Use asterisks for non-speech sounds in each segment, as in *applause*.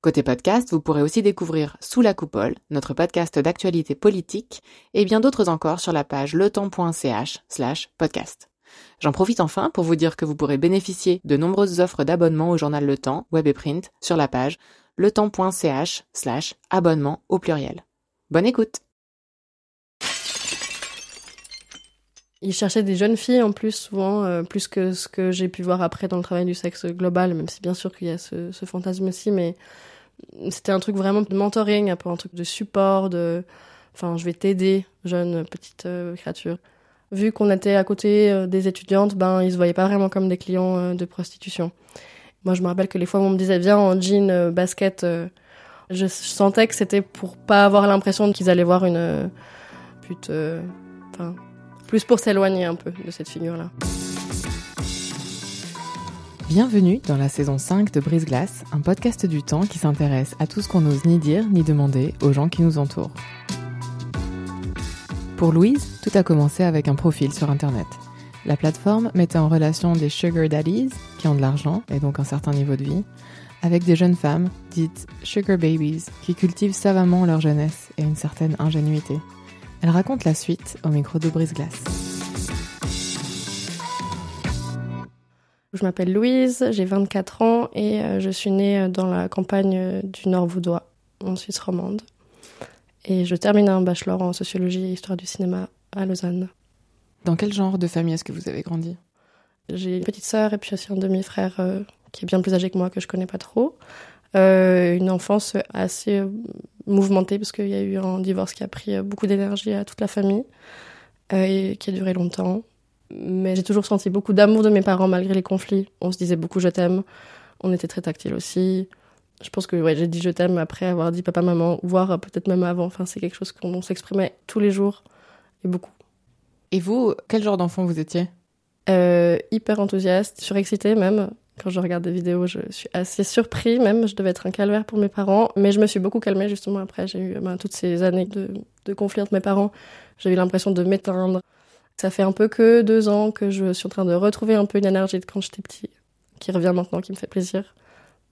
Côté podcast, vous pourrez aussi découvrir Sous la coupole, notre podcast d'actualité politique, et bien d'autres encore sur la page letemps.ch slash podcast. J'en profite enfin pour vous dire que vous pourrez bénéficier de nombreuses offres d'abonnement au journal Le Temps, web et print, sur la page letemps.ch slash abonnement au pluriel. Bonne écoute Il cherchait des jeunes filles en plus, souvent, euh, plus que ce que j'ai pu voir après dans le travail du sexe global, même si bien sûr qu'il y a ce, fantasme aussi, mais c'était un truc vraiment de mentoring, un peu un truc de support, de, enfin, je vais t'aider, jeune petite euh, créature. Vu qu'on était à côté euh, des étudiantes, ben, ils se voyaient pas vraiment comme des clients euh, de prostitution. Moi, je me rappelle que les fois où on me disait viens en jean, basket, je sentais que c'était pour pas avoir l'impression qu'ils allaient voir une pute, enfin, plus pour s'éloigner un peu de cette figure-là. Bienvenue dans la saison 5 de Brise Glace, un podcast du temps qui s'intéresse à tout ce qu'on n'ose ni dire ni demander aux gens qui nous entourent. Pour Louise, tout a commencé avec un profil sur Internet. La plateforme mettait en relation des sugar daddies, qui ont de l'argent et donc un certain niveau de vie, avec des jeunes femmes, dites sugar babies, qui cultivent savamment leur jeunesse et une certaine ingénuité. Elle raconte la suite au micro de Brise Glace. Je m'appelle Louise, j'ai 24 ans et euh, je suis née euh, dans la campagne euh, du Nord Vaudois, en Suisse romande. Et je termine un bachelor en sociologie et histoire du cinéma à Lausanne. Dans quel genre de famille est-ce que vous avez grandi? J'ai une petite sœur et puis aussi un demi-frère qui est bien plus âgé que moi que je connais pas trop. une enfance assez mouvementée parce qu'il y a eu un divorce qui a pris beaucoup d'énergie à toute la famille et qui a duré longtemps mais j'ai toujours senti beaucoup d'amour de mes parents malgré les conflits. On se disait beaucoup je t'aime. On était très tactile aussi. Je pense que ouais, j'ai dit je t'aime après avoir dit papa maman, voire peut-être même avant. Enfin, c'est quelque chose qu'on s'exprimait tous les jours et beaucoup. Et vous, quel genre d'enfant vous étiez? Euh, Hyper enthousiaste, surexcité même. Quand je regarde des vidéos, je suis assez surpris même. Je devais être un calvaire pour mes parents, mais je me suis beaucoup calmée justement après. J'ai eu ben, toutes ces années de, de conflits entre mes parents. J'ai eu l'impression de m'éteindre. Ça fait un peu que deux ans que je suis en train de retrouver un peu une énergie de quand j'étais petit, qui revient maintenant, qui me fait plaisir.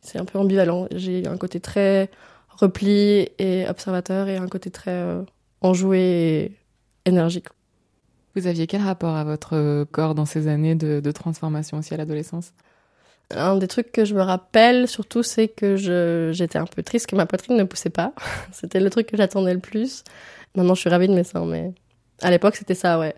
C'est un peu ambivalent. J'ai un côté très repli et observateur et un côté très euh, enjoué et énergique. Vous aviez quel rapport à votre corps dans ces années de, de transformation aussi à l'adolescence? Un des trucs que je me rappelle surtout, c'est que j'étais un peu triste que ma poitrine ne poussait pas. *laughs* c'était le truc que j'attendais le plus. Maintenant, je suis ravie de mes seins, mais à l'époque, c'était ça, ouais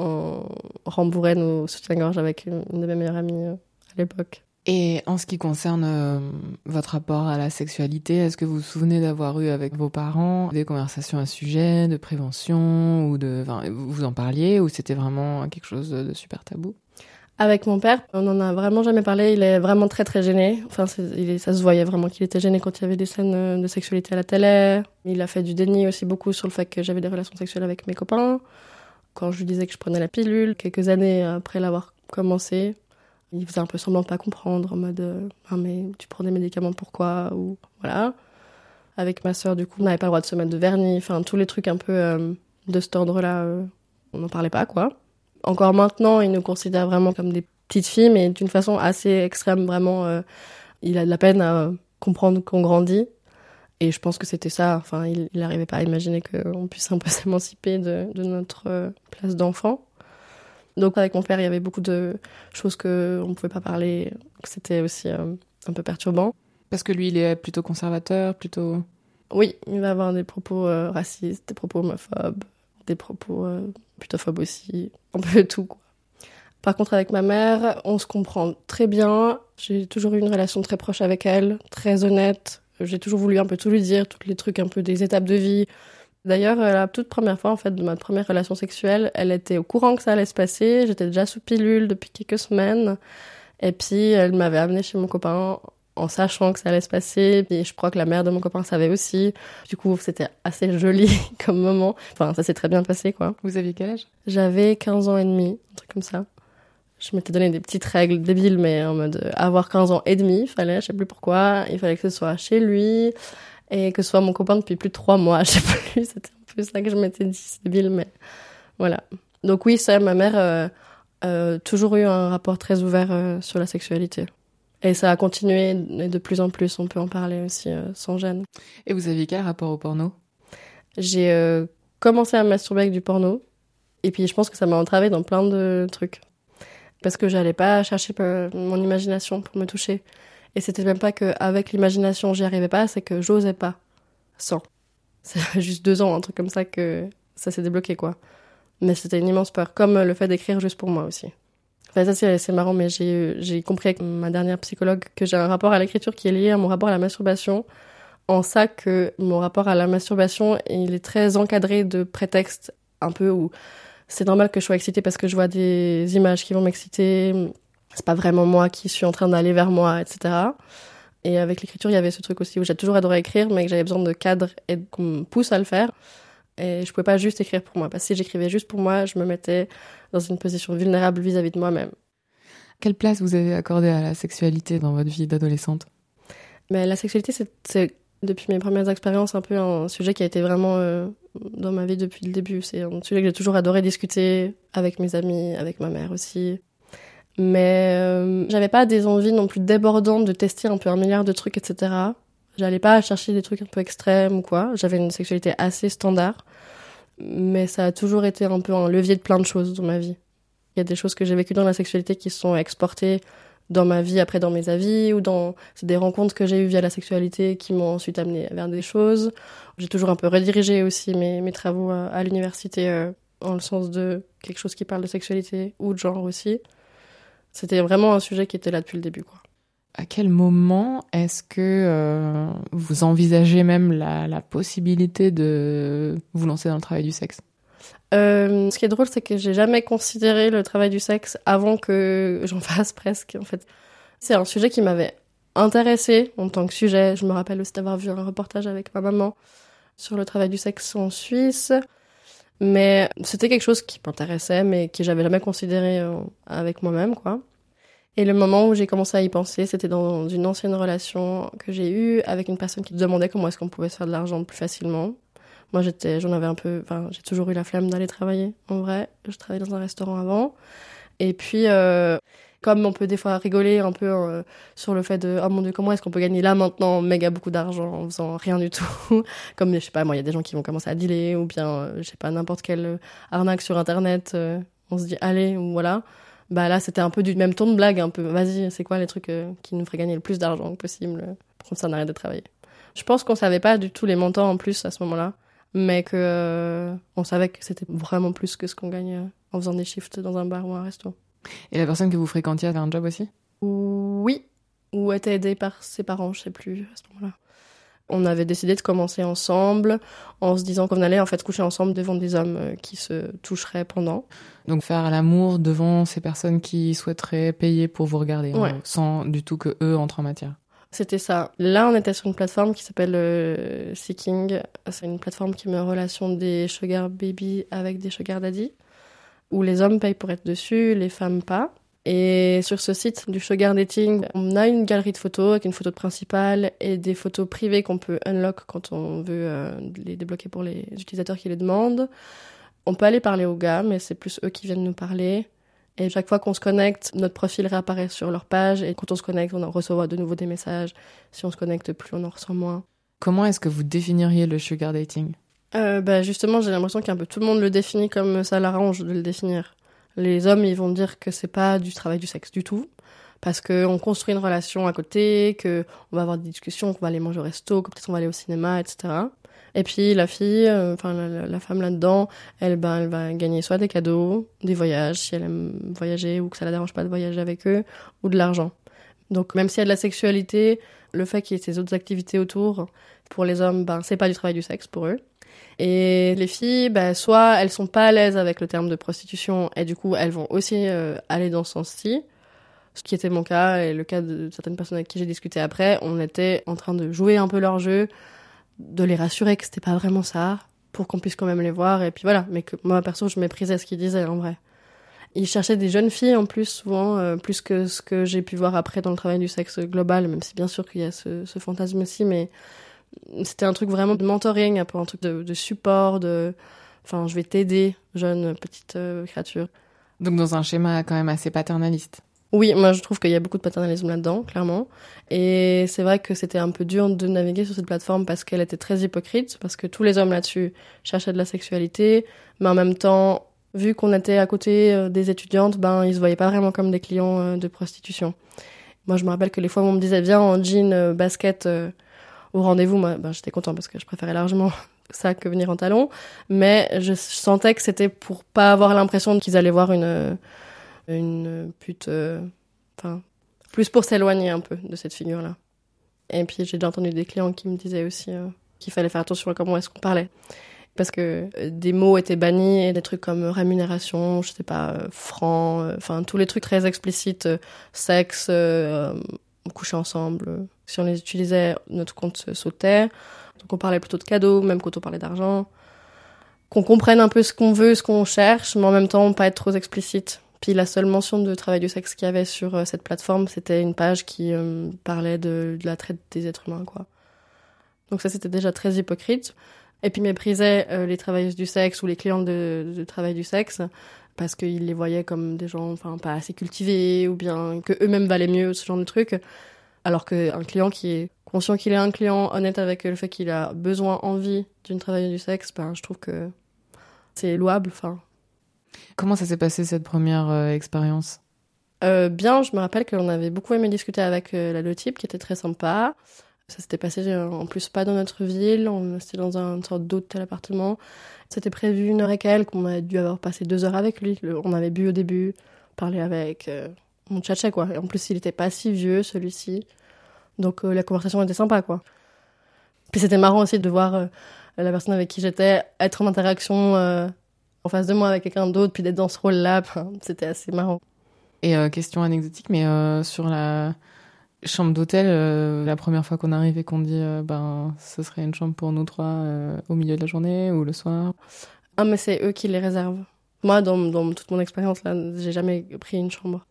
on rembourrait nos soutiens-gorge avec une, de mes meilleures amies euh, à l'époque. Et en ce qui concerne euh, votre rapport à la sexualité, est-ce que vous vous souvenez d'avoir eu avec vos parents des conversations à ce sujet, de prévention, ou de, enfin, vous en parliez, ou c'était vraiment quelque chose de super tabou? Avec mon père, on n'en a vraiment jamais parlé. Il est vraiment très très gêné. Enfin, il ça se voyait vraiment qu'il était gêné quand il y avait des scènes euh, de sexualité à la télé. Il a fait du déni aussi beaucoup sur le fait que j'avais des relations sexuelles avec mes copains. Quand je lui disais que je prenais la pilule, quelques années après l'avoir commencé, il faisait un peu semblant de pas comprendre, en mode ah, mais tu prends des médicaments pourquoi? Ou voilà. Avec ma sœur, du coup, on n'avait pas le droit de se mettre de vernis, enfin tous les trucs un peu euh, de cet ordre-là, euh, on n'en parlait pas quoi. Encore maintenant, il nous considère vraiment comme des petites filles, mais d'une façon assez extrême, vraiment. Euh, il a de la peine à comprendre qu'on grandit et je pense que c'était ça. Enfin, il n'arrivait pas à imaginer qu'on puisse un peu *laughs* s'émanciper de, de, notre euh, place d'enfant. Donc avec mon père, il y avait beaucoup de choses qu'on ne pouvait pas parler. C'était aussi euh, un peu perturbant. Parce que lui, il est plutôt conservateur, plutôt... Oui, il va avoir des propos euh, racistes, des propos homophobes, des propos putophobes aussi, un peu tout. Quoi. Par contre, avec ma mère, on se comprend très bien. J'ai toujours eu une relation très proche avec elle, très honnête, j'ai toujours voulu un peu tout lui dire, tous les trucs un peu des étapes de vie. D'ailleurs, la toute première fois, en fait, de ma première relation sexuelle, elle était au courant que ça allait se passer. J'étais déjà sous pilule depuis quelques semaines. Et puis, elle m'avait amené chez mon copain en sachant que ça allait se passer. Et je crois que la mère de mon copain savait aussi. Du coup, c'était assez joli *laughs* comme moment. Enfin, ça s'est très bien passé, quoi. Vous aviez quel âge? J'avais 15 ans et demi, un truc comme ça. Je m'étais donné des petites règles débiles, mais en mode euh, avoir 15 ans et demi, fallait, je sais plus pourquoi, il fallait que ce soit chez lui et que ce soit mon copain depuis plus de trois mois, *laughs* je sais plus, c'était un peu ça que je m'étais dit, c'est débile, mais voilà. Donc oui, ça, ma mère euh, euh, toujours eu un rapport très ouvert euh, sur la sexualité. Et ça a continué et de plus en plus, on peut en parler aussi sans gêne. Et vous aviez quel rapport au porno? J'ai commencé à masturber avec du porno. Et puis je pense que ça m'a entravé dans plein de trucs. Parce que j'allais pas chercher mon imagination pour me toucher. Et c'était même pas que avec l'imagination j'y arrivais pas, c'est que j'osais pas. Sans. *laughs* C'est juste deux ans, un truc comme ça que ça s'est débloqué quoi. Mais c'était une immense peur. Comme le fait d'écrire juste pour moi aussi. Enfin, ça, c'est marrant, mais j'ai j'ai compris avec ma dernière psychologue que j'ai un rapport à l'écriture qui est lié à mon rapport à la masturbation. En ça que mon rapport à la masturbation, il est très encadré de prétextes un peu où c'est normal que je sois excitée parce que je vois des images qui vont m'exciter. C'est pas vraiment moi qui suis en train d'aller vers moi, etc. Et avec l'écriture, il y avait ce truc aussi où j'ai toujours adoré écrire, mais que j'avais besoin de cadre et qu'on me pousse à le faire. Et je pouvais pas juste écrire pour moi. Parce que si j'écrivais juste pour moi, je me mettais dans une position vulnérable vis-à-vis de moi-même. Quelle place vous avez accordée à la sexualité dans votre vie d'adolescente? Mais la sexualité, c'est depuis mes premières expériences un peu un sujet qui a été vraiment euh, dans ma vie depuis le début. C'est un sujet que j'ai toujours adoré discuter avec mes amis, avec ma mère aussi. Mais euh, j'avais pas des envies non plus débordantes de tester un peu un milliard de trucs, etc. J'allais pas chercher des trucs un peu extrêmes ou quoi. J'avais une sexualité assez standard. Mais ça a toujours été un peu un levier de plein de choses dans ma vie. Il y a des choses que j'ai vécues dans la sexualité qui sont exportées dans ma vie, après dans mes avis, ou dans c'est des rencontres que j'ai eues via la sexualité qui m'ont ensuite amené vers des choses. J'ai toujours un peu redirigé aussi mes, mes travaux à, à l'université euh, dans le sens de quelque chose qui parle de sexualité ou de genre aussi. C'était vraiment un sujet qui était là depuis le début, quoi. À quel moment est-ce que euh, vous envisagez même la possibilité de vous lancer dans le travail du sexe? Euh, ce qui est drôle, c'est que j'ai jamais considéré le travail du sexe avant que j'en *laughs* fasse presque, en fait. C'est un sujet qui m'avait intéressée en tant que sujet. Je me rappelle aussi d'avoir vu un reportage avec ma maman sur le travail du sexe en Suisse. Mais c'était quelque chose qui m'intéressait, mais que j'avais jamais considéré euh, avec moi-même, quoi. Et le moment où j'ai commencé à y penser, c'était dans une ancienne relation que j'ai eue avec une personne qui demandait comment est-ce qu'on pouvait se faire de l'argent plus facilement. Moi, j'étais, j'en avais un peu, enfin, j'ai toujours eu la flemme d'aller travailler. En vrai, je travaillais dans un restaurant avant. Et puis, euh, comme on peut des fois rigoler un peu euh, sur le fait de, oh mon dieu, comment est-ce qu'on peut gagner là maintenant méga beaucoup d'argent en faisant rien du tout? *laughs* comme, je sais pas, moi, il y a des gens qui vont commencer à dealer ou bien, euh, je sais pas, n'importe quelle arnaque sur Internet. euh, on se dit, allez, ou voilà. Bah là, c'était un peu du même ton de blague, un peu. Vas-y, c'est quoi les trucs euh, qui nous feraient gagner le plus d'argent possible pour qu'on s'en arrête de travailler? Je pense qu'on savait pas du tout les montants en plus à ce moment-là mais que euh, on savait que c'était vraiment plus que ce qu'on gagnait euh, en faisant des shifts dans un bar ou un resto. Et la personne que vous fréquentiez avait un job aussi? Oui, ou était aidée par ses parents, je sais plus à ce moment-là. On avait décidé de commencer ensemble en se disant qu'on allait en fait coucher ensemble devant des hommes euh, qui se toucheraient pendant. Donc faire l'amour devant ces personnes qui souhaiteraient payer pour vous regarder, Ouais. hein, sans du tout que eux entrent en matière. C'était ça. Là, on était sur une plateforme qui s'appelle euh, Seeking. C'est une plateforme qui met en relation des sugar baby avec des sugar daddy, où les hommes payent pour être dessus, les femmes pas. Et sur ce site du sugar dating, on a une galerie de photos avec une photo principale et des photos privées qu'on peut unlock quand on veut euh, les débloquer pour les utilisateurs qui les demandent. On peut aller parler aux gars, mais c'est plus eux qui viennent nous parler. Et chaque fois qu'on se connecte, notre profil réapparaît sur leur page. Et quand on se connecte, on en reçoit de nouveau des messages. Si on se connecte plus, on en reçoit moins. Comment est-ce que vous définiriez le sugar dating? Euh, bah justement, j'ai l'impression qu'un peu tout le monde le définit comme ça l'arrange de le définir. Les hommes, ils vont dire que c'est pas du travail du sexe du tout. Parce que on construit une relation à côté, que on va avoir des discussions, qu'on va aller manger au resto, que peut-être on va aller au cinéma, etc. Et puis la fille, euh, enfin la, femme là-dedans, elle, ben, elle va gagner soit des cadeaux, des voyages si elle aime voyager ou que ça la dérange pas de voyager avec eux, ou de l'argent. Donc même s'il y a de la sexualité, le fait qu'il y ait ces autres activités autour, pour les hommes, ben c'est pas du travail du sexe pour eux. Et les filles, ben, soit elles sont pas à l'aise avec le terme de prostitution et du coup elles vont aussi euh, aller dans ce sens-ci, Ce qui était mon cas et le cas de certaines personnes avec qui j'ai discuté après, on était en train de jouer un peu leur jeu, de les rassurer que c'était pas vraiment ça, pour qu'on puisse quand même les voir. Et puis voilà, mais que moi perso, je méprisais ce qu'ils disaient en vrai. Ils cherchaient des jeunes filles en plus, souvent, euh, plus que ce que j'ai pu voir après dans le travail du sexe global, même si bien sûr qu'il y a ce, fantasme aussi, mais c'était un truc vraiment de mentoring, un peu un truc de, de support, de. Enfin, je vais t'aider, jeune petite euh, créature. Donc dans un schéma quand même assez paternaliste. Oui, moi je trouve qu'il y a beaucoup de paternalisme là-dedans, clairement. Et c'est vrai que c'était un peu dur de naviguer sur cette plateforme parce qu'elle était très hypocrite, parce que tous les hommes là-dessus cherchaient de la sexualité, mais en même temps, vu qu'on était à côté euh, des étudiantes, ben ils se voyaient pas vraiment comme des clients euh, de prostitution. Moi je me rappelle que les fois où on me disait viens en jean, basket au rendez-vous, moi ben, j'étais content parce que je préférais largement *laughs* ça que venir en talon, mais je sentais que c'était pour pas avoir l'impression qu'ils allaient voir une une pute, euh, enfin plus pour s'éloigner un peu de cette figure-là. Et puis j'ai déjà entendu des clients qui me disaient aussi euh, qu'il fallait faire attention à comment est-ce qu'on parlait. Parce que euh, des mots étaient bannis et des trucs comme rémunération, je sais pas, franc, enfin tous les trucs très explicites, sexe, coucher ensemble. Si on les utilisait, notre compte sautait. Donc on parlait plutôt de cadeaux, même quand on parlait d'argent. Qu'on comprenne un peu ce qu'on veut, ce qu'on cherche, mais en même temps pas être trop explicite. Puis la seule mention de travail du sexe qu'il y avait sur euh, cette plateforme, c'était une page qui euh, parlait de, la traite des êtres humains, quoi. Donc ça, c'était déjà très hypocrite. Et puis méprisait euh, les travailleuses du sexe ou les clients de, travail du sexe parce qu'ils les voyaient comme des gens, enfin, pas assez cultivés ou bien que eux-mêmes valaient mieux, ce genre de truc. Alors qu'un client qui est conscient qu'il est un client honnête avec le fait qu'il a besoin, envie d'une travailleuse du sexe, ben, je trouve que c'est louable, enfin, Comment ça s'est passé cette première euh, expérience? Euh, Bien, je me rappelle qu'on avait beaucoup aimé discuter avec euh, la lotype qui était très sympa. Ça s'était passé en plus pas dans notre ville, on était dans une sorte d'hôtel appartement. C'était prévu une heure et quelques, on a dû avoir passé deux heures avec lui. on avait bu au début, parlé avec, on tchatchait quoi. Et en plus, il était pas si vieux celui-ci, donc la conversation était sympa quoi. Puis c'était marrant aussi de voir la personne avec qui j'étais être en interaction en face de moi avec quelqu'un d'autre, puis d'être dans ce rôle-là, *laughs* c'était assez marrant. Et euh, question anecdotique, mais euh, sur la chambre d'hôtel, euh, la première fois qu'on arrive et qu'on dit ben ce serait une chambre pour nous trois au milieu de la journée ou le soir. Ah mais c'est eux qui les réservent. Moi, dans, dans toute mon expérience là, j'ai jamais pris une chambre.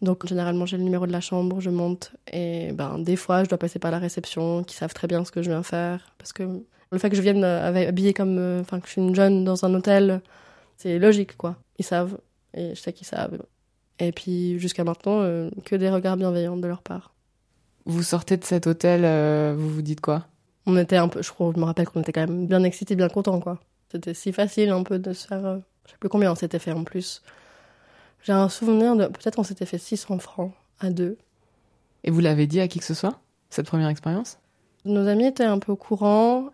Donc généralement j'ai le numéro de la chambre, je monte et ben des fois je dois passer par la réception, qui savent très bien ce que je viens faire parce que le fait que je vienne habillée comme, euh, enfin, que je suis une jeune dans un hôtel, c'est logique, quoi. Ils savent, et je sais qu'ils savent. Et puis, jusqu'à maintenant, euh, que des regards bienveillants de leur part. Vous sortez de cet hôtel, euh, vous vous dites quoi? On était un peu, je crois, je me rappelle qu'on était quand même bien excités, bien contents, quoi. C'était si facile, un peu, de se faire, je sais plus combien on s'était fait en plus. J'ai un souvenir de, peut-être qu'on s'était fait 600 francs à deux. Et vous l'avez dit à qui que ce soit, cette première expérience? Nos amis étaient un peu au courant.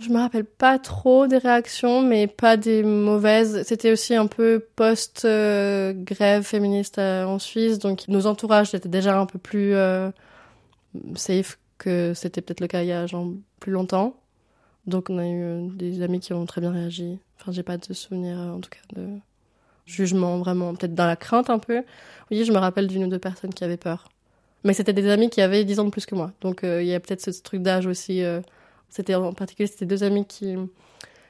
Je me rappelle pas trop des réactions, mais pas des mauvaises. C'était aussi un peu post-grève féministe euh, en Suisse, donc nos entourages étaient déjà un peu plus euh, safe que c'était peut-être le cas il y a genre plus longtemps. Donc on a eu euh, des amis qui ont très bien réagi. Enfin, j'ai pas de souvenir en tout cas de jugement vraiment, peut-être dans la crainte un peu. Oui, je me rappelle d'une ou deux personnes qui avaient peur. Mais c'était des amis qui avaient 10 ans de plus que moi. Donc il y a peut-être ce truc d'âge aussi c'était en particulier c'était deux amis qui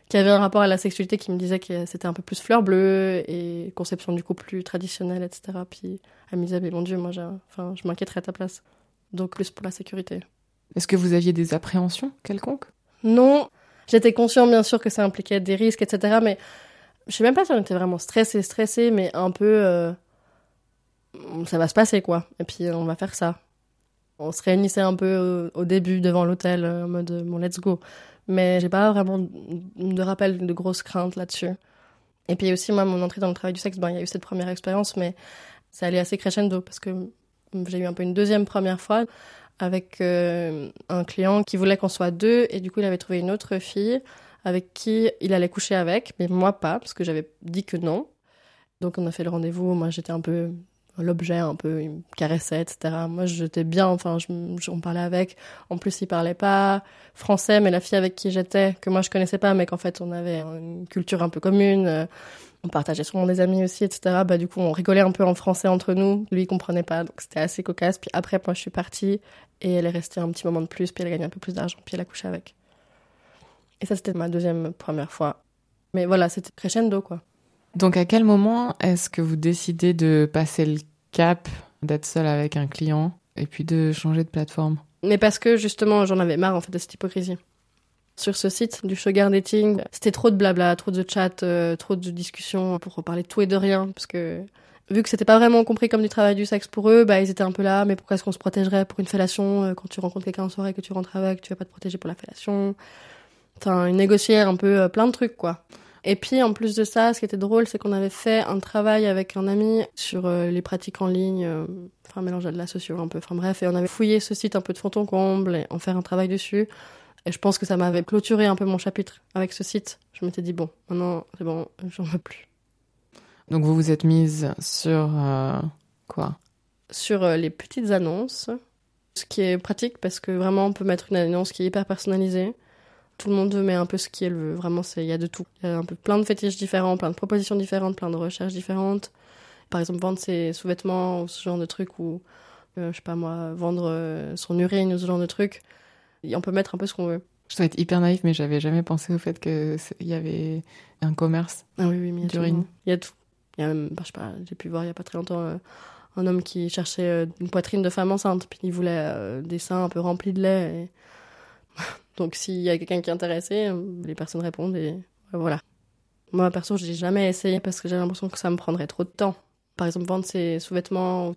qui avaient un rapport à la sexualité qui me disaient que c'était un peu plus fleur bleue et conception du couple plus traditionnelle, etc. Puis elle me disait, mais mon Dieu, moi, enfin, je m'inquiéterais à ta place. Donc plus pour la sécurité. Est-ce que vous aviez des appréhensions quelconques? Non. J'étais conscient, bien sûr, que ça impliquait des risques, etc. Mais je sais même pas si on était vraiment stressé, stressé, mais un peu... Euh, ça va se passer, quoi. Et puis on va faire ça. On se réunissait un peu au, début devant l'hôtel euh, en mode bon let's go. Mais j'ai pas vraiment de rappel de grosses craintes là-dessus. Et puis aussi moi mon entrée dans le travail du sexe, ben il y a eu cette première expérience, mais ça allait assez crescendo parce que j'ai eu un peu une deuxième première fois avec euh, un client qui voulait qu'on soit deux et du coup il avait trouvé une autre fille avec qui il allait coucher avec, mais moi pas parce que j'avais dit que non. Donc on a fait le rendez-vous, moi j'étais un peu l'objet un peu, il me caressait, etc. Moi, j'étais bien, enfin, on parlait avec. En plus, il parlait pas français, mais la fille avec qui j'étais, que moi je connaissais pas, mais qu'en fait on avait une culture un peu commune, euh, On partageait sûrement des amis aussi, etc. Bah, du coup, on rigolait un peu en français entre nous. Lui, il comprenait pas, donc c'était assez cocasse. Puis après, moi, je suis partie et elle est restée un petit moment de plus, puis elle a gagné un peu plus d'argent, puis elle a couché avec. Et ça, c'était ma deuxième première fois. Mais voilà, c'était crescendo, quoi. Donc, à quel moment est-ce que vous décidez de passer le cap, d'être seul avec un client et puis de changer de plateforme? Mais parce que justement, j'en avais marre en fait de cette hypocrisie. Sur ce site du sugar dating, c'était trop de blabla, trop de chat, euh, trop de discussions pour parler de tout et de rien, parce que vu que c'était pas vraiment compris comme du travail du sexe pour eux, bah ils étaient un peu là, mais pourquoi est-ce qu'on se protégerait pour une fellation euh, quand tu rencontres quelqu'un en soirée que tu rentres avec, tu vas pas te protéger pour la fellation? Enfin, ils négociaient un peu euh, plein de trucs quoi. Et puis en plus de ça, ce qui était drôle, c'est qu'on avait fait un travail avec un ami sur les pratiques en ligne, enfin mélange de la socio un peu, enfin bref, et on avait fouillé ce site un peu de fond en comble et en faire un travail dessus. Et je pense que ça m'avait clôturé un peu mon chapitre avec ce site. Je m'étais dit, bon, maintenant, c'est bon, j'en veux plus. Donc vous vous êtes mise sur euh, quoi? Sur euh, les petites annonces, ce qui est pratique parce que vraiment on peut mettre une annonce qui est hyper personnalisée. Tout le monde met un peu ce qu'il veut. Vraiment, il y a de tout. Il y a un peu plein de fétiches différents, plein de propositions différentes, plein de recherches différentes. Par exemple, vendre ses sous-vêtements ou ce genre de truc ou, euh, je sais pas moi, vendre son urine ou ce genre de truc on peut mettre un peu ce qu'on veut. Je dois être hyper naïf, mais j'avais jamais pensé au fait qu'il y avait un commerce ah oui, oui, d'urine. Il y a tout. Il y a même, bah, je sais pas, j'ai pu voir il y a pas très longtemps euh, un homme qui cherchait euh, une poitrine de femme enceinte, puis il voulait euh, des seins un peu remplis de lait. Donc s'il y a quelqu'un qui est intéressé, les personnes répondent et voilà. Moi perso, j'ai jamais essayé parce que j'ai l'impression que ça me prendrait trop de temps. Par exemple, vendre ses sous-vêtements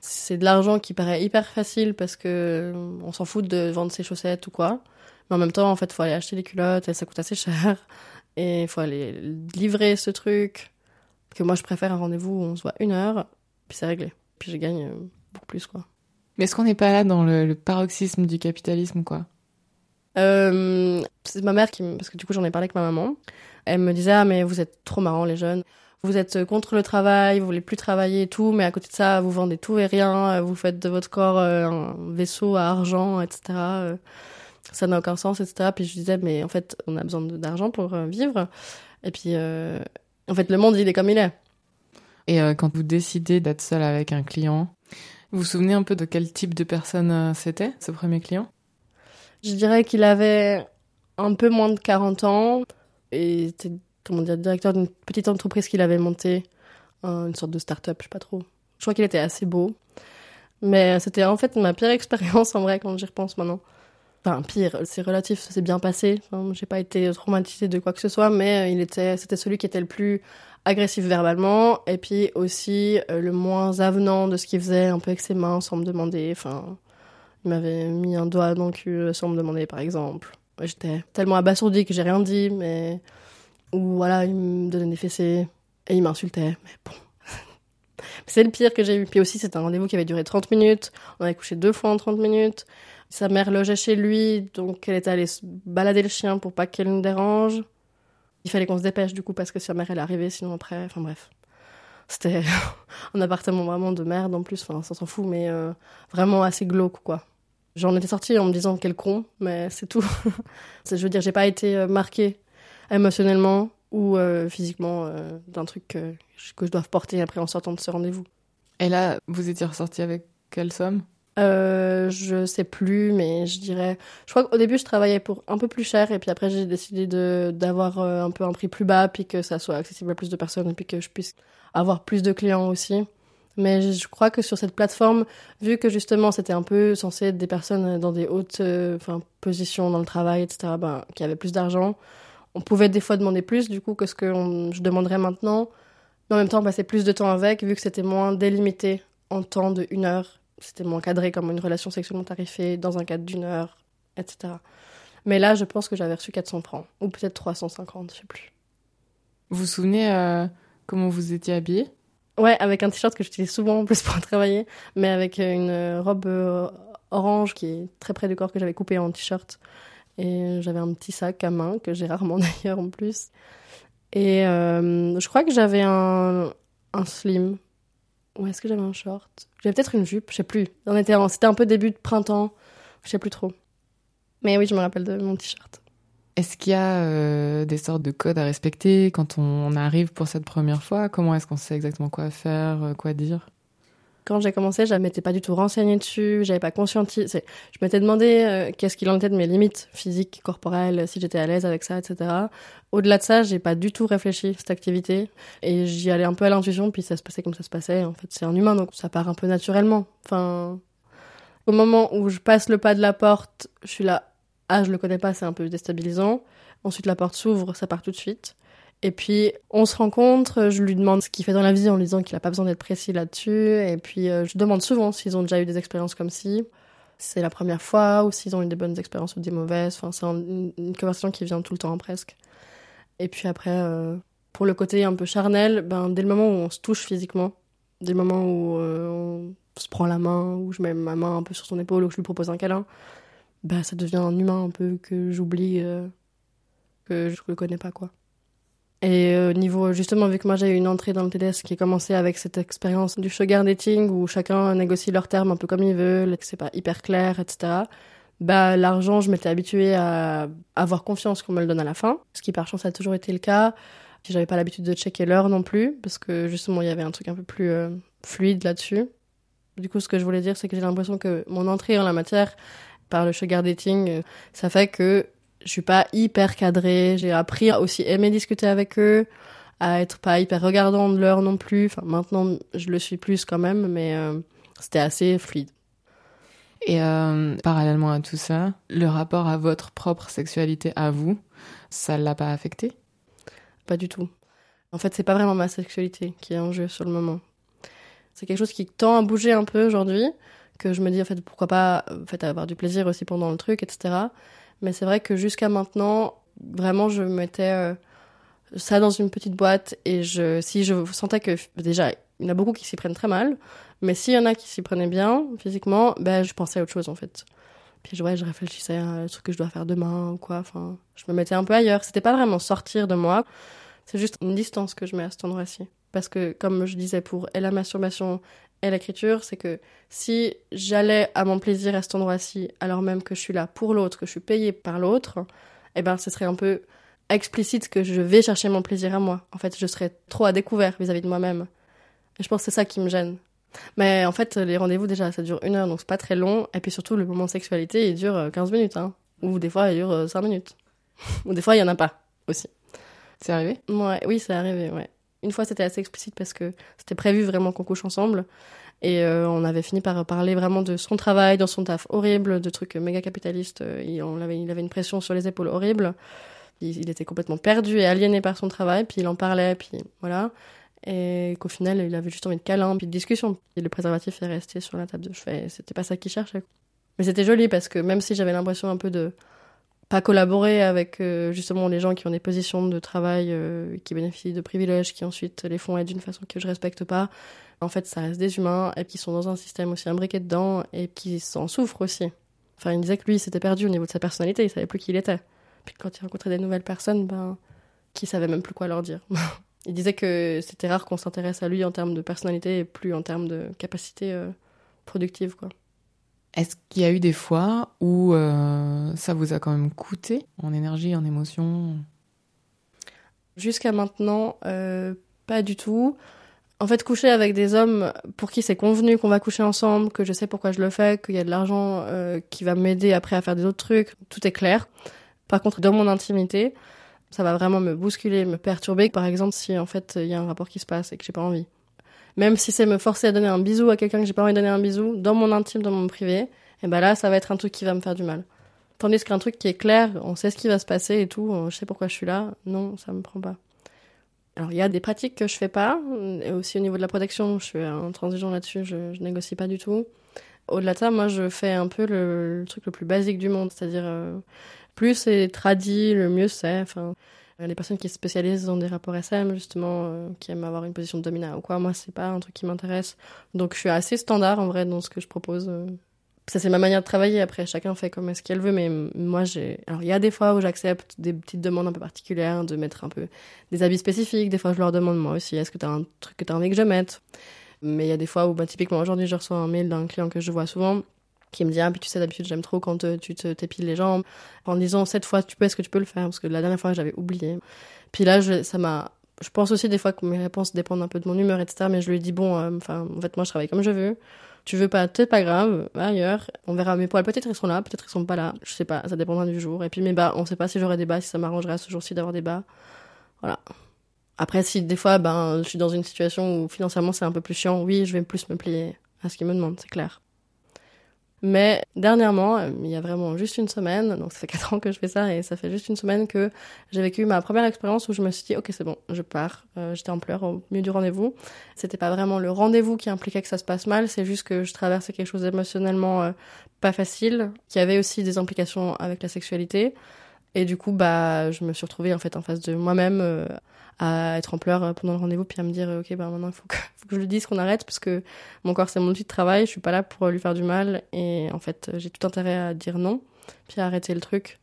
c'est de l'argent qui paraît hyper facile parce que euh, on s'en fout de vendre ses chaussettes ou quoi. Mais en même temps, en fait, faut aller acheter les culottes et ça coûte assez cher. Et il faut aller livrer ce truc. Que moi, je préfère un rendez-vous où on se voit une heure, puis c'est réglé. Puis je gagne euh, beaucoup plus, quoi. Mais est-ce qu'on n'est pas là dans le, paroxysme du capitalisme, quoi? Euh, C'est ma mère qui... Parce que du coup, j'en ai parlé avec ma maman. Elle me disait, ah, mais vous êtes trop marrants, les jeunes vous êtes contre le travail, vous voulez plus travailler et tout, mais à côté de ça, vous vendez tout et rien, vous faites de votre corps euh, un vaisseau à argent, etc. Euh, ça n'a aucun sens, etc. Puis je disais, mais en fait, on a besoin d'argent pour euh, vivre. Et puis, en fait, le monde, il est comme il est. Et quand vous décidez d'être seul avec un client, vous vous souvenez un peu de quel type de personne c'était, ce premier client? Je dirais qu'il avait un peu moins de 40 ans et était comment dire, directeur d'une petite entreprise qu'il avait montée, une sorte de start-up, je sais pas trop. Je crois qu'il était assez beau. Mais c'était en fait ma pire *laughs* expérience en vrai quand j'y repense maintenant. Enfin, pire, c'est relatif, ça s'est bien passé. Enfin, j'ai pas été traumatisée de quoi que ce soit, mais il était, c'était celui qui était le plus agressif verbalement et puis aussi euh, le moins avenant de ce qu'il faisait, un peu avec ses mains sans me demander. Enfin, il m'avait mis un doigt dans le cul sans me demander, par exemple. J'étais tellement abasourdie que j'ai rien dit, mais où voilà, il me donnait des fessées et il m'insultait. Mais bon. *laughs* c'est le pire que j'ai eu. Puis aussi, c'était un rendez-vous qui avait duré 30 minutes. On avait couché deux fois en 30 minutes. Sa mère logeait chez lui, donc elle était allée balader le chien pour pas qu'elle nous dérange. Il fallait qu'on se dépêche du coup parce que sa mère elle arrivait, sinon après, enfin bref. C'était *laughs* un appartement vraiment de merde en plus, enfin ça s'en fout, mais euh, vraiment assez glauque quoi. J'en étais sortie en me disant quel con, mais c'est tout. *laughs* je veux dire, j'ai pas été euh, marquée émotionnellement ou euh, physiquement euh, d'un truc que, que, je dois porter après en sortant de ce rendez-vous. Et là, vous étiez ressorti avec quelle somme? Euh, Je sais plus, mais je dirais. Je crois qu'au début, je travaillais pour un peu plus cher, et puis après, j'ai décidé d'avoir un peu un prix plus bas, puis que ça soit accessible à plus de personnes, et puis que je puisse avoir plus de clients aussi. Mais je crois que sur cette plateforme, vu que justement c'était un peu censé être des personnes dans des hautes enfin, positions dans le travail, etc., ben, qui avaient plus d'argent, on pouvait des fois demander plus, du coup, que ce que je demanderais maintenant. Mais en même temps, passer plus de temps avec, vu que c'était moins délimité en temps de une heure. C'était moins cadré comme une relation sexuellement tarifée dans un cadre d'une heure, etc. Mais là, je pense que j'avais reçu 400 francs, ou peut-être 350, je sais plus. Vous vous souvenez euh, comment vous étiez habillée? Ouais, avec un t-shirt que j'utilise souvent en plus pour *laughs* travailler, mais avec une robe euh, orange qui est très près du corps que j'avais coupé en t-shirt. Et j'avais un petit sac à main, que j'ai *laughs* rarement d'ailleurs en plus. Et euh, je crois que j'avais un, un slim. Ou est-ce que j'avais un short? J'avais peut-être une jupe, je sais plus. C'était un peu début de printemps, je sais plus trop. Mais oui, je me rappelle de mon t-shirt. Est-ce qu'il y a euh, des sortes de codes à respecter quand on arrive pour cette première fois? Comment est-ce qu'on sait exactement quoi faire, euh, quoi dire? Quand j'ai commencé, je m'étais pas du tout renseignée dessus, j'avais pas conscientisé. Je m'étais demandé euh, qu'est-ce qu'il en était de mes limites physiques, corporelles, si j'étais à l'aise avec ça, etc. Au-delà de ça, j'ai pas du tout réfléchi cette activité et j'y allais un peu à l'intuition, puis ça se passait comme ça se passait. En fait, c'est un humain, donc ça part un peu naturellement. Enfin, au moment où je passe le pas de la porte, je suis là, ah, je le connais pas, c'est un peu déstabilisant. Ensuite, la porte s'ouvre, ça part tout de suite. Et puis, on se rencontre, je lui demande ce qu'il fait dans la vie en lui disant qu'il n'a pas besoin d'être précis là-dessus. Et puis, euh, je demande souvent s'ils ont déjà eu des expériences comme ci. C'est la première fois ou s'ils ont eu des bonnes expériences ou des mauvaises. Enfin, c'est une, conversation qui vient tout le temps presque. Et puis après, euh, pour le côté un peu charnel, ben, dès le moment où on se touche physiquement, dès le moment où euh, on se prend la main, où je mets ma main un peu sur son épaule, ou je lui propose un câlin, ben, ça devient un humain un peu que j'oublie, que je le connais pas, quoi. Et euh, niveau, justement, vu que moi j'ai eu une entrée dans le TDS qui a commencé avec cette expérience du sugar dating où chacun négocie leurs termes un peu comme il veut, que c'est pas hyper clair, etc. Bah, l'argent, je m'étais habituée à avoir confiance qu'on me le donne à la fin, ce qui par chance a toujours été le cas. J'avais pas l'habitude de checker l'heure non plus, parce que justement il y avait un truc un peu plus euh, fluide là-dessus. Du coup, ce que je voulais dire, c'est que j'ai l'impression que mon entrée en la matière par le sugar dating, euh, ça fait que je suis pas hyper cadrée. J'ai appris à aussi aimer discuter avec eux, à être pas hyper regardant de l'heure non plus. Enfin, maintenant, je le suis plus quand même, mais euh, c'était assez fluide. Et euh, parallèlement à tout ça, le rapport à votre propre sexualité à vous, ça l'a pas affecté? Pas du tout. En fait, c'est pas vraiment ma sexualité qui est en jeu sur le moment. C'est quelque chose qui tend à bouger un peu aujourd'hui, que je me dis en fait pourquoi pas en avoir du plaisir aussi pendant le truc, etc. Mais c'est vrai que jusqu'à maintenant, vraiment, je mettais euh, ça dans une petite boîte et je, si je sentais que déjà, il y en a beaucoup qui s'y prennent très mal, mais s'il y en a qui s'y prenaient bien physiquement, ben je pensais à autre chose en fait. Puis ouais, je réfléchissais à ce que je dois faire demain ou quoi. Enfin, je me mettais un peu ailleurs. C'était pas vraiment sortir de moi. C'est juste une distance que je mets à cet endroit-ci. Parce que, comme je disais pour la masturbation et l'écriture, c'est que si j'allais à mon plaisir à cet endroit-ci, alors même que je suis là pour l'autre, que je suis payée par l'autre, eh ben, ce serait un peu explicite que je vais chercher mon plaisir à moi. En fait, je serais trop à découvert vis-à-vis de moi-même. Et je pense que c'est ça qui me gêne. Mais en fait, les rendez-vous, déjà, ça dure une heure, donc c'est pas très long. Et puis surtout, le moment de sexualité, il dure 15 minutes, hein. Ou des fois, il dure 5 minutes. *laughs* Ou des fois, il y en a pas, aussi. C'est arrivé? Ouais, oui, c'est arrivé, ouais. Une fois, c'était assez explicite parce que c'était prévu vraiment qu'on couche ensemble. Et euh, on avait fini par parler vraiment de son travail, dans son taf horrible, de trucs méga capitalistes. Il, on avait, il avait une pression sur les épaules horrible. Il, était complètement perdu et aliéné par son travail. Puis il en parlait, puis voilà. Et qu'au final, il avait juste envie de câlin, puis de discussion. Et le préservatif est resté sur la table de chevet. C'était pas ça qu'il cherchait. Mais c'était joli parce que même si j'avais l'impression un peu de pas collaborer avec euh, justement les gens qui ont des positions de travail euh, qui bénéficient de privilèges, qui ensuite les font être d'une façon que je respecte pas. En fait, ça reste des humains et qui sont dans un système aussi imbriqué dedans et qui s'en souffrent aussi. Enfin, il disait que lui, il s'était perdu au niveau de sa personnalité, il savait plus qui il était. Puis quand il rencontrait des nouvelles personnes, ben, qui savait même plus quoi leur dire. *laughs* il disait que c'était rare qu'on s'intéresse à lui en termes de personnalité et plus en termes de capacité euh, productive, quoi. Est-ce qu'il y a eu des fois où euh, ça vous a quand même coûté en énergie, en émotion? Jusqu'à maintenant, euh, pas du tout. En fait, coucher avec des hommes pour qui c'est convenu qu'on va coucher ensemble, que je sais pourquoi je le fais, qu'il y a de l'argent euh, qui va m'aider après à faire des autres trucs, tout est clair. Par contre, dans mon intimité, ça va vraiment me bousculer, me perturber. Par exemple, si en fait il y a un rapport qui se passe et que j'ai pas envie. Même si c'est me forcer à donner un bisou à quelqu'un que j'ai pas envie de donner un bisou, dans mon intime, dans mon privé, et eh ben là, ça va être un truc qui va me faire du mal. Tandis qu'un truc qui est clair, on sait ce qui va se passer et tout, je sais pourquoi je suis là, non, ça me prend pas. Alors il y a des pratiques que je fais pas, et aussi au niveau de la protection, je suis intransigeant là-dessus, je, négocie pas du tout. Au-delà de ça, moi je fais un peu le, truc le plus basique du monde, c'est-à-dire euh, plus c'est tradit, le mieux c'est. Enfin, euh, les personnes qui se spécialisent dans des rapports SM, justement, euh, qui aiment avoir une position de dominant ou quoi, moi, c'est pas un truc qui m'intéresse. Donc, je suis assez standard, en vrai, dans ce que je propose. Euh. Ça, c'est ma manière de travailler. Après, chacun fait comme est-ce qu'elle veut, mais moi, j'ai. Alors, il y a des fois où j'accepte des petites demandes un peu particulières, de mettre un peu des habits spécifiques. Des fois, je leur demande, moi aussi, est-ce que t'as un truc que t'as envie que je mette? Mais il y a des fois où, bah, typiquement, aujourd'hui, je reçois un mail d'un client que je vois souvent qui me dit ah tu sais d'habitude j'aime trop quand euh, tu te t'épiles les jambes. En disant cette fois tu peux est-ce que tu peux le faire? Parce que la dernière fois j'avais oublié. Puis là je, ça m'a je pense aussi des fois que mes réponses dépendent un peu de mon humeur etc mais je lui dis bon euh, enfin en fait moi je travaille comme je veux. Tu veux pas peut-être pas grave ailleurs. On verra. Mes poils peut-être ils sont là peut-être ils sont pas là. Je sais pas ça dépendra du jour. Et puis mes bas on sait pas si j'aurai des bas si ça m'arrangerait ce jour-ci d'avoir des bas. Voilà. Après si des fois ben je suis dans une situation où financièrement c'est un peu plus chiant oui je vais plus me plier à ce qu'il me demande c'est clair mais dernièrement, euh, il y a vraiment juste une semaine, donc ça fait *laughs* quatre ans que je fais ça, et ça fait juste une semaine que j'ai vécu ma première expérience où je me suis dit, ok, c'est bon, je pars. Euh, J'étais en pleurs au milieu du rendez-vous. C'était pas vraiment le rendez-vous qui impliquait que ça se passe mal, c'est juste que je traversais quelque chose d'émotionnellement euh, pas facile, qui avait aussi des implications avec la sexualité. Et du coup, bah, je me suis retrouvée en fait en face de moi-même. À être en pleurs pendant le rendez-vous puis à me dire ok ben maintenant il faut que, *laughs* faut que je lui dise qu'on arrête parce que mon corps c'est mon outil de travail je suis pas là pour lui faire du mal et en fait j'ai tout intérêt à dire non puis à arrêter le truc.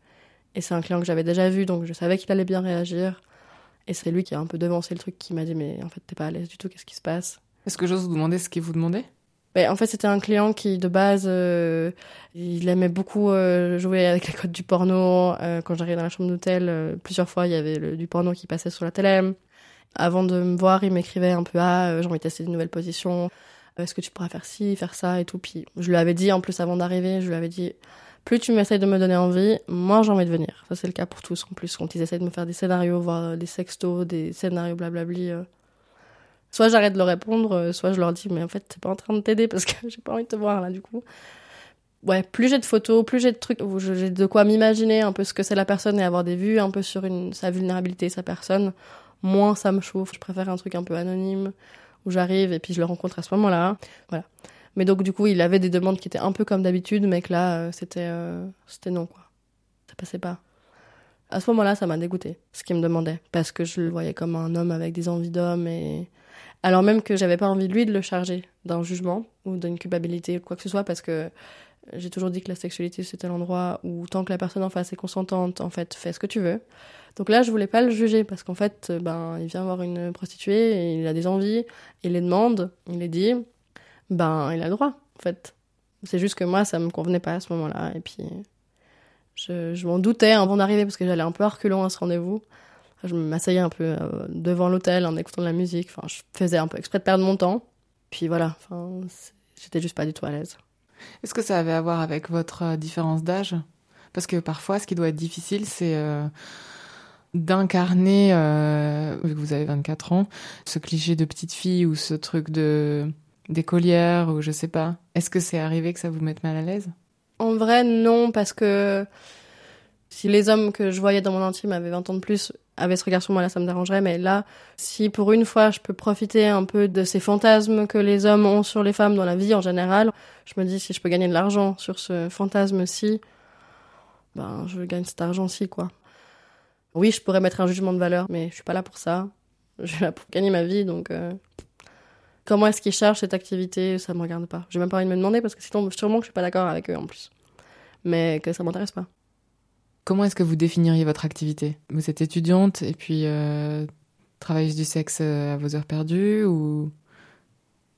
Et c'est un client que j'avais déjà vu donc je savais qu'il allait bien réagir. Et c'est lui qui a un peu devancé le truc qui m'a dit mais en fait t'es pas à l'aise du tout qu'est-ce qui se passe? Est-ce que j'ose vous demander ce qu'il vous demandait? Ben, en fait, c'était un client qui, de base, euh, il aimait beaucoup euh, jouer avec les codes du porno. Euh, quand j'arrivais dans la chambre d'hôtel, plusieurs fois, il y avait du porno qui passait sur la télé. Avant de me voir, il m'écrivait un peu Ah, j'ai envie de tester de nouvelles positions. Est-ce que tu pourrais faire ci, faire ça et tout. Puis je lui avais dit, en plus, avant d'arriver, je lui avais dit Plus tu m'essayes de me donner envie, moins j'ai envie de venir. Ça, c'est le cas pour tous. En plus, quand ils essayent de me faire des scénarios, voire des sextos, des scénarios blablabli soit j'arrête de leur répondre, euh, soit je leur dis mais en fait c'est pas en train de t'aider parce que *laughs* j'ai pas envie de te voir là du coup. Ouais, plus j'ai de photos, plus j'ai de trucs où j'ai de quoi m'imaginer un peu ce que c'est la personne et avoir des vues un peu sur sa vulnérabilité, sa personne, moins ça me chauffe. Je préfère un truc un peu anonyme où j'arrive et puis je le rencontre à ce moment-là. Voilà. Mais donc du coup, il avait des demandes qui étaient un peu comme d'habitude, mais que là, euh, c'était euh, c'était non quoi. Ça passait pas. À ce moment-là, ça m'a dégoûté, ce qu'il me demandait, parce que je le voyais comme un homme avec des envies d'homme et alors même que j'avais pas envie lui de le charger d'un jugement ou d'une culpabilité ou quoi que ce soit parce que j'ai toujours dit que la sexualité c'était l'endroit où tant que la personne en face est consentante, en fait, fais ce que tu veux. Donc là, je voulais pas le juger parce qu'en fait, ben, il vient voir une prostituée il a des envies, il les demande, il les dit, ben, il a le droit, en fait. C'est juste que moi, ça me convenait pas à ce moment-là et puis je, je m'en doutais avant d'arriver parce que j'allais un peu à reculons à ce rendez-vous. Je m'asseyais un peu euh, devant l'hôtel en écoutant de la musique. Enfin, je faisais un peu exprès de perdre mon temps. Puis voilà, enfin, j'étais juste pas du tout à l'aise. Est-ce que ça avait à voir avec votre euh, différence d'âge? Parce que parfois, ce qui doit être difficile, c'est euh, d'incarner, euh, vu que vous avez 24 ans, ce cliché de petite fille ou ce truc de d'écolière ou je sais pas. Est-ce que c'est arrivé que ça vous mette mal à l'aise? En vrai, non, parce que si les hommes que je voyais dans mon intime avaient 20 ans de plus, avaient ce regard sur moi, là, ça me dérangerait. Mais là, si pour une fois, je peux profiter un peu de ces fantasmes que les hommes ont sur les femmes dans la vie en général, je me dis, si je peux gagner de l'argent sur ce fantasme-ci, ben, je gagne cet argent-ci, quoi. Oui, je pourrais mettre un jugement de valeur, mais je suis pas là pour ça. Je suis là pour gagner ma vie, donc... Euh... Comment est-ce qu'ils chargent cette activité Ça me regarde pas. J'ai même pas envie de me demander, parce que sinon, sûrement que je suis pas d'accord avec eux, en plus. Mais que ça m'intéresse pas. Comment est-ce que vous définiriez votre activité? Vous êtes étudiante et puis euh, travailleuse du sexe euh, à vos heures perdues ou?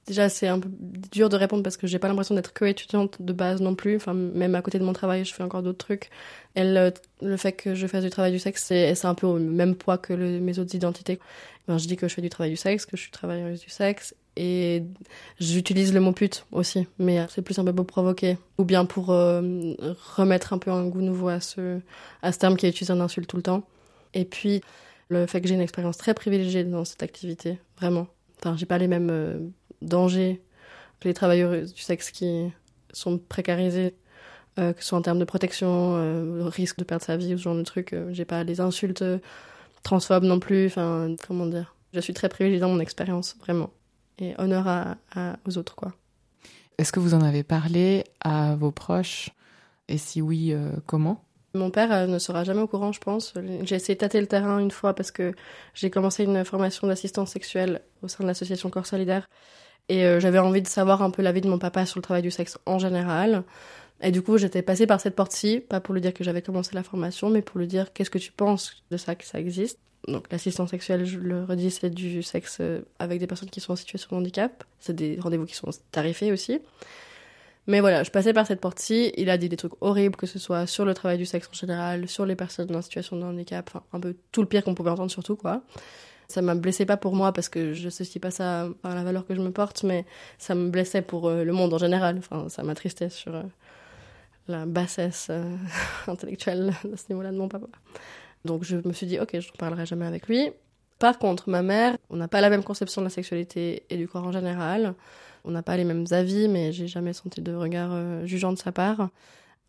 Déjà, c'est un peu dur de répondre parce que j'ai pas l'impression d'être que étudiante de base non plus. Enfin, même à côté de mon travail, je fais encore d'autres trucs. Et le, le, fait que je fasse du travail du sexe, c'est un peu au même poids que le, mes autres identités. Ben, je dis que je fais du travail du sexe, que je suis travailleuse du sexe, et j'utilise le mot pute aussi, mais c'est plus un peu pour provoquer, ou bien pour euh, remettre un peu un goût nouveau à ce, terme qui est utilisé en insulte tout le temps. Et puis, le fait que j'ai une expérience très privilégiée dans cette activité, vraiment. Enfin, j'ai pas les mêmes euh, dangers que les travailleurs du sexe qui sont précarisés, euh, que ce soit en termes de protection, risque de perdre sa vie ou ce genre de trucs. Euh, j'ai pas les insultes transphobes non plus, enfin, comment dire. Je suis très privilégiée dans mon expérience, vraiment et honneur à, à, aux autres quoi. Est-ce que vous en avez parlé à vos proches? Et si oui, euh, comment? Mon père euh, ne sera jamais au courant, je pense. J'ai essayé de tâter le terrain une fois parce que j'ai commencé une formation d'assistance sexuelle au sein de l'association Corps Solidaire et euh, j'avais envie de savoir un peu l'avis de mon papa sur le travail du sexe en général. Et du coup, j'étais passée par cette porte-ci, pas pour lui dire que j'avais commencé la formation, mais pour lui dire qu'est-ce que tu penses de ça, que ça existe? Donc l'assistance sexuelle, je le redis, c'est du sexe avec des personnes qui sont en situation de handicap. C'est des rendez-vous qui sont tarifés aussi. Mais voilà, je passais par cette porte-ci, il a dit des trucs horribles, que ce soit sur le travail du sexe en général, sur les personnes en situation de handicap, enfin un peu tout le pire qu'on pouvait entendre surtout quoi. Ça m'a blessé pas pour moi parce que je sais pas ça par la valeur que je me porte, mais ça me blessait pour euh, le monde en général. Enfin, ça m'attristait sur euh, la bassesse euh, *laughs* intellectuelle à ce niveau-là de mon papa. Donc je me suis dit, ok, je ne parlerai jamais avec lui. Par contre, ma mère, on n'a pas la même conception de la sexualité et du corps en général. On n'a pas les mêmes avis, mais j'ai jamais senti de regard euh, jugeant de sa part.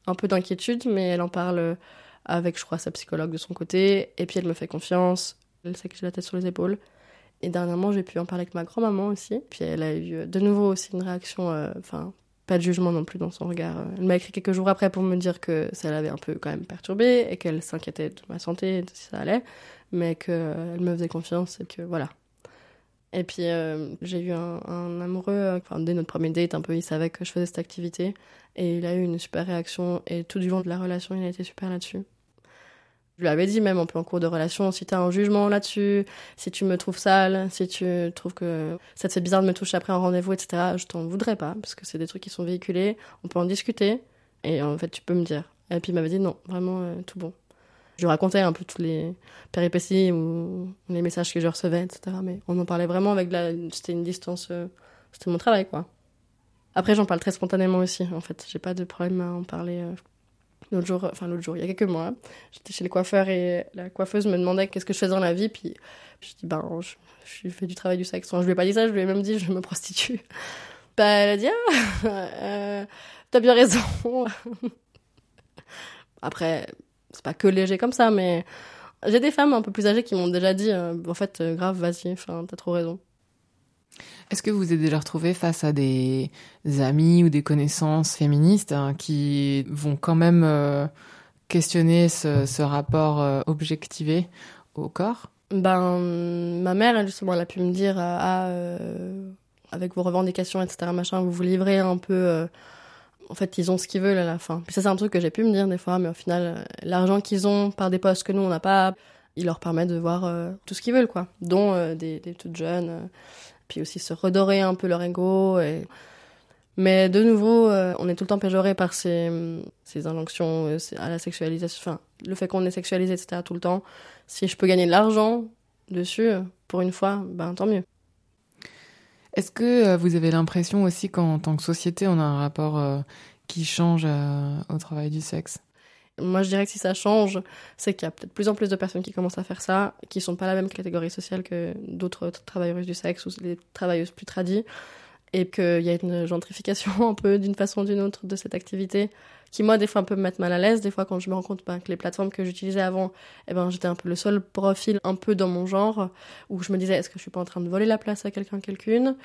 Un peu d'inquiétude, mais elle en parle avec, je crois, sa psychologue de son côté. Et puis elle me fait confiance. Elle sait que j'ai la tête sur les épaules. Et dernièrement, j'ai pu en parler avec ma grand-maman aussi. Puis elle a eu de nouveau aussi une réaction, euh, enfin, pas de jugement non plus dans son regard. Elle m'a écrit quelques jours après pour me dire que ça l'avait un peu quand même perturbée et qu'elle s'inquiétait de ma santé, de si ça allait, mais qu'elle me faisait confiance et que voilà. Et puis euh, j'ai eu un, amoureux, dès notre premier date, un peu, il savait que je faisais cette activité et il a eu une super réaction et tout du long de la relation, il a été super là-dessus. Je lui avais dit même un peu en cours de relation, si tu as un jugement là-dessus, si tu me trouves sale, si tu trouves que ça te fait bizarre de me toucher après un rendez-vous, etc., je t'en voudrais pas, parce que c'est des trucs qui sont véhiculés, on peut en discuter, et en fait tu peux me dire. Et puis il m'avait dit non, vraiment euh, tout bon. Je lui racontais un peu toutes les péripéties ou les messages que je recevais, etc. Mais on en parlait vraiment avec la... C'était une distance... Euh, c'était mon travail, quoi. Après, j'en parle très spontanément aussi, en fait. J'ai pas de problème à en parler euh, L'autre jour, enfin l'autre jour, il y a quelques mois, j'étais chez les coiffeurs et la coiffeuse me demandait qu'est-ce que je faisais dans la vie. Puis je dis, ben, je, je fais du travail du sexe. Enfin, je lui ai pas dit ça, je lui ai même dit, je me prostitue. *laughs* Bah, elle a dit, ah, euh, t'as bien raison. *laughs* Après, c'est pas que léger comme ça, mais j'ai des femmes un peu plus âgées qui m'ont déjà dit, euh, en fait, euh, grave, vas-y, enfin, t'as trop raison. Est-ce que vous vous êtes déjà retrouvé face à des amis ou des connaissances féministes hein, qui vont quand même euh, questionner ce, rapport euh, objectivé au corps? Ben, ma mère, justement, elle a pu me dire, euh, ah, avec vos revendications, etc., machin, vous vous livrez un peu. en fait, ils ont ce qu'ils veulent à la fin. Ça, c'est un truc que j'ai pu me dire des fois, mais au final, l'argent qu'ils ont par des postes que nous, on n'a pas, il leur permet de voir tout ce qu'ils veulent, quoi. Dont des toutes jeunes. Puis aussi se redorer un peu leur ego. Mais de nouveau, euh, on est tout le temps péjoré par ces, ces injonctions euh, à la sexualisation. Le fait qu'on est sexualisé, etc. tout le temps. Si je peux gagner de l'argent dessus, pour une fois, ben tant mieux. Est-ce que euh, vous avez l'impression aussi qu'en tant que société, on a un rapport qui change au travail du sexe? Moi, je dirais que si ça change, c'est qu'il y a peut-être plus en plus de personnes qui commencent à faire ça, qui sont pas la même catégorie sociale que d'autres tra- travailleuses du sexe ou les travailleuses plus tradies, et qu'il y a une gentrification *laughs* un peu d'une façon ou d'une autre de cette activité, qui moi des fois peut me mettre mal à l'aise. Des fois, quand je me rends compte ben, que les plateformes que j'utilisais avant, eh ben j'étais un peu le seul profil un peu dans mon genre où je me disais est-ce que je suis pas en train de voler la place à quelqu'un quelqu'une?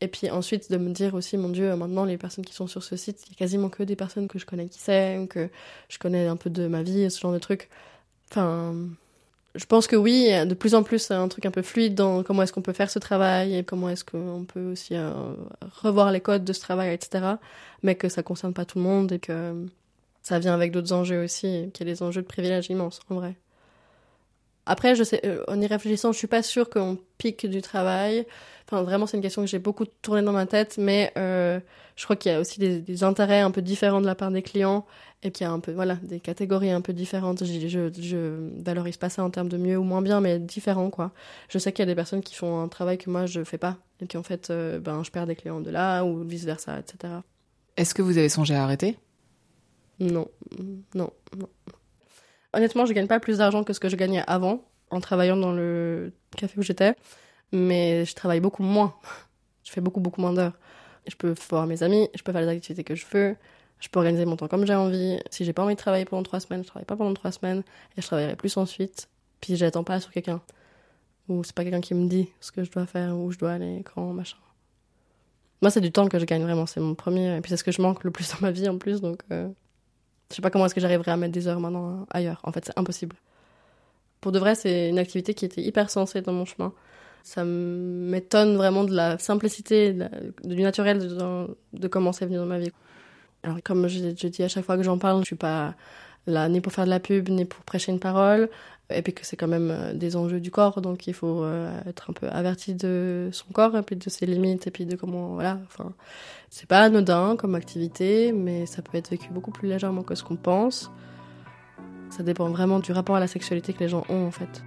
Et puis ensuite de me dire aussi, mon Dieu, maintenant les personnes qui sont sur ce site, il y a quasiment que des personnes que je connais qui c'est, ou que je connais un peu de ma vie, ce genre de trucs. Enfin, je pense que oui, de plus en plus c'est un truc un peu fluide dans comment est-ce qu'on peut faire ce travail et comment est-ce qu'on peut aussi euh, revoir les codes de ce travail, etc. Mais que ça concerne pas tout le monde et que ça vient avec d'autres enjeux aussi, qu'il y a des enjeux de privilège immenses, en vrai. Après, je sais, euh, en y réfléchissant, je suis pas sûre qu'on pique du travail. Enfin, vraiment, c'est une question que j'ai beaucoup tourné dans ma tête, mais euh, je crois qu'il y a aussi des, des intérêts un peu différents de la part des clients et qu'il y a un peu, voilà, des catégories un peu différentes. Je, je, je valorise pas ça en termes de mieux ou moins bien, mais différent, quoi. Je sais qu'il y a des personnes qui font un travail que moi je fais pas et qui en fait, euh, ben, je perds des clients de là ou vice versa, etc. Est-ce que vous avez songé à arrêter? Non, non, non. Honnêtement, je gagne pas plus d'argent que ce que je gagnais avant en travaillant dans le café où j'étais, mais je travaille beaucoup moins. Je fais beaucoup, beaucoup moins d'heures. Je peux voir mes amis, je peux faire les activités que je veux, je peux organiser mon temps comme j'ai envie. Si j'ai pas envie de travailler pendant trois semaines, je travaille pas pendant trois semaines et je travaillerai plus ensuite. Puis j'attends pas sur quelqu'un. Ou c'est pas quelqu'un qui me dit ce que je dois faire, où je dois aller, quand, machin. Moi, c'est du temps que je gagne vraiment, c'est mon premier. Et puis c'est ce que je manque le plus dans ma vie en plus, donc euh, je sais pas comment est-ce que j'arriverai à mettre des heures maintenant ailleurs. En fait, c'est impossible. Pour de vrai, c'est une activité qui était hyper sensée dans mon chemin. Ça m'étonne vraiment de la simplicité, de la- du naturel de, de comment c'est venu dans ma vie. Alors, comme je, je dis à chaque fois que j'en parle, je suis pas là ni pour faire de la pub, ni pour prêcher une parole. Et puis que c'est quand même euh, des enjeux du corps, donc il faut euh, être un peu averti de son corps, et puis de ses limites, et puis de comment, voilà, enfin, c'est pas anodin comme activité, mais ça peut être vécu beaucoup plus légèrement que ce qu'on pense. Ça dépend vraiment du rapport à la sexualité que les gens ont, en fait.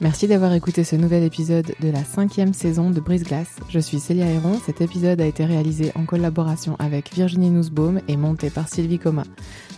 Merci d'avoir écouté ce nouvel épisode de la cinquième saison de Brise Glace. Je suis Célia Héron. Cet épisode a été réalisé en collaboration avec Virginie Nussbaum et monté par Sylvie Coma.